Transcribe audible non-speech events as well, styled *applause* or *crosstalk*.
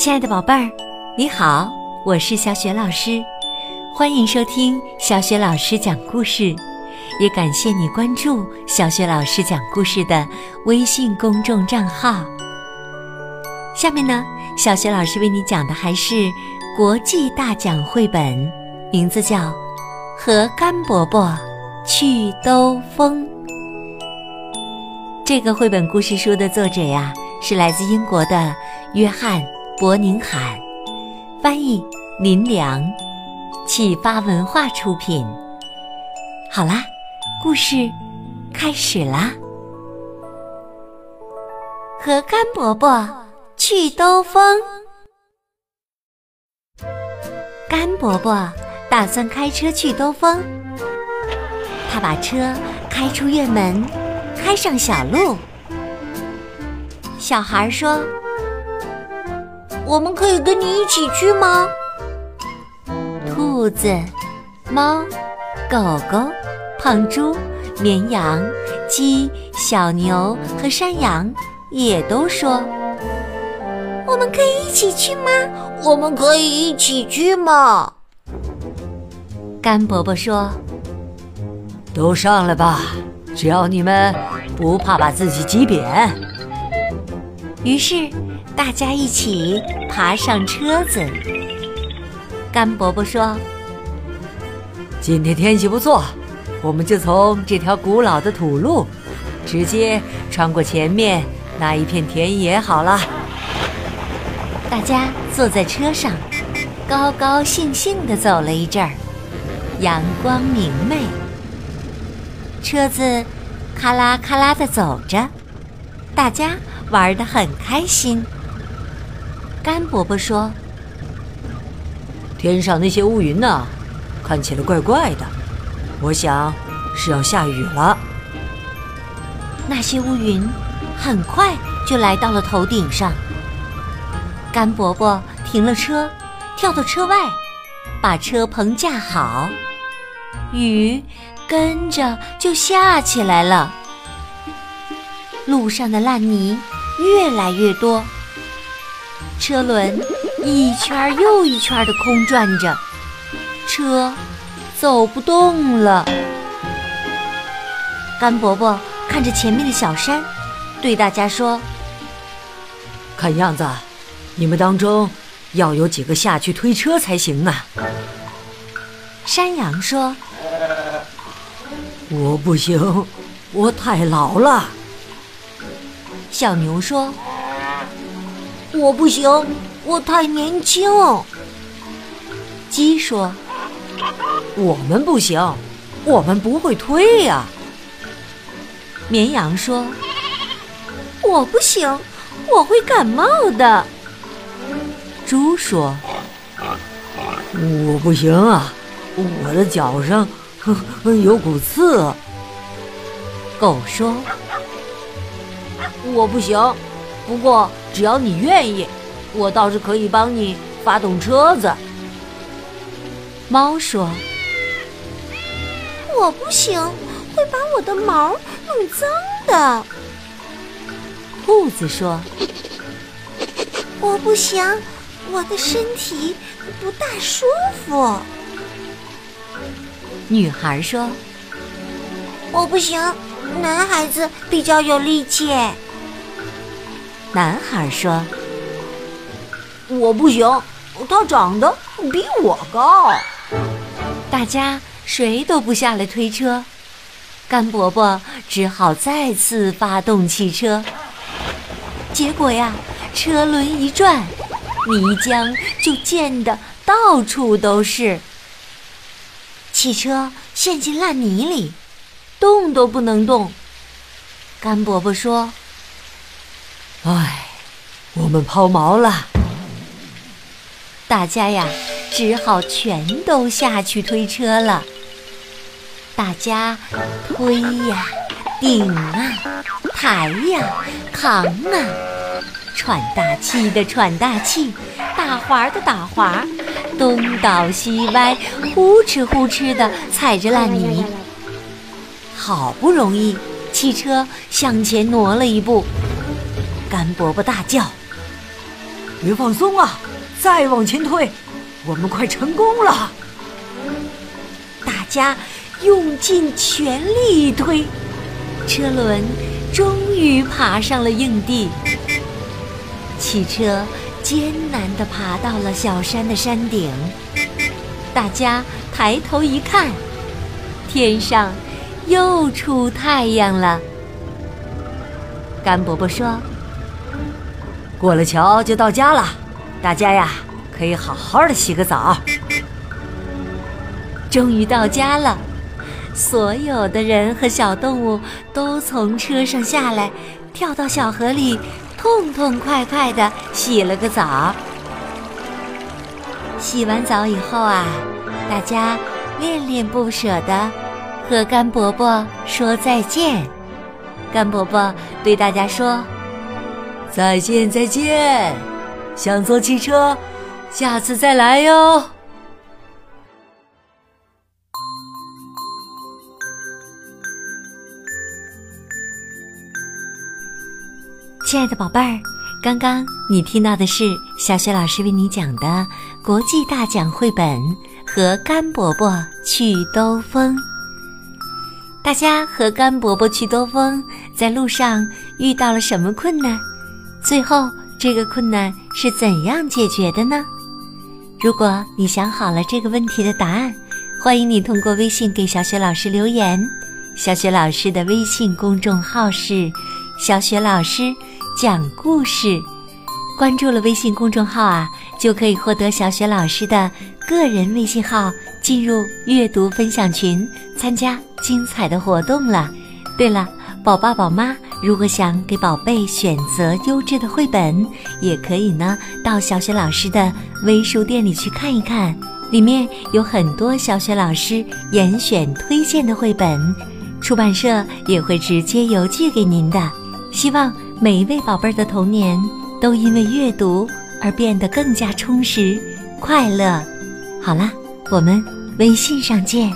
亲爱的宝贝儿，你好，我是小雪老师，欢迎收听小雪老师讲故事，也感谢你关注小雪老师讲故事的微信公众账号。下面呢，小雪老师为你讲的还是国际大奖绘本，名字叫《和甘伯伯去兜风》。这个绘本故事书的作者呀，是来自英国的约翰。伯宁罕，翻译林良，启发文化出品。好啦，故事开始啦。和甘伯伯去兜风。甘伯伯打算开车去兜风。他把车开出院门，开上小路。小孩说。我们可以跟你一起去吗？兔子、猫、狗狗、胖猪、绵羊、鸡、小牛和山羊也都说：“我们可以一起去吗？我们可以一起去吗？”甘伯伯说：“都上来吧，只要你们不怕把自己挤扁。”于是。大家一起爬上车子。甘伯伯说：“今天天气不错，我们就从这条古老的土路，直接穿过前面那一片田野好了。”大家坐在车上，高高兴兴地走了一阵儿，阳光明媚，车子咔啦咔啦地走着，大家玩得很开心。甘伯伯说：“天上那些乌云呢，看起来怪怪的，我想是要下雨了。”那些乌云很快就来到了头顶上。甘伯伯停了车，跳到车外，把车棚架好，雨跟着就下起来了。路上的烂泥越来越多。车轮一圈又一圈的空转着，车走不动了。甘伯伯看着前面的小山，对大家说：“看样子，你们当中要有几个下去推车才行啊。”山羊说：“我不行，我太老了。”小牛说。我不行，我太年轻。鸡说：“我们不行，我们不会推呀。”绵羊说：“我不行，我会感冒的。”猪说：“我不行啊，我的脚上 *laughs* 有股刺。”狗说：“我不行。”不过，只要你愿意，我倒是可以帮你发动车子。猫说：“我不行，会把我的毛弄脏的。”兔子说：“我不行，我的身体不大舒服。”女孩说：“我不行，男孩子比较有力气。”男孩说：“我不行，他长得比我高。”大家谁都不下来推车，甘伯伯只好再次发动汽车。结果呀，车轮一转，泥浆就溅得到处都是。汽车陷进烂泥里，动都不能动。甘伯伯说。唉，我们抛锚了。大家呀，只好全都下去推车了。大家推呀，顶啊，抬呀，扛啊，喘大气的喘大气，打滑的打滑，东倒西歪，呼哧呼哧的踩着烂泥。好不容易，汽车向前挪了一步。甘伯伯大叫：“别放松啊！再往前推，我们快成功了！大家用尽全力一推，车轮终于爬上了硬地。汽车艰难地爬到了小山的山顶。大家抬头一看，天上又出太阳了。甘伯伯说：“过了桥就到家了，大家呀可以好好的洗个澡。”终于到家了，所有的人和小动物都从车上下来，跳到小河里，痛痛快快的洗了个澡。洗完澡以后啊，大家恋恋不舍的和甘伯伯说再见。甘伯伯对大家说：“再见，再见！想坐汽车，下次再来哟。”亲爱的宝贝儿，刚刚你听到的是小雪老师为你讲的国际大奖绘本《和甘伯伯去兜风》。大家和甘伯伯去兜风，在路上遇到了什么困难？最后这个困难是怎样解决的呢？如果你想好了这个问题的答案，欢迎你通过微信给小雪老师留言。小雪老师的微信公众号是“小雪老师讲故事”，关注了微信公众号啊，就可以获得小雪老师的个人微信号，进入阅读分享群，参加精彩的活动了。对了，宝爸宝妈如果想给宝贝选择优质的绘本，也可以呢到小雪老师的微书店里去看一看，里面有很多小雪老师严选推荐的绘本。出版社也会直接邮寄给您的。希望每一位宝贝儿的童年都因为阅读而变得更加充实、快乐。好啦，我们微信上见。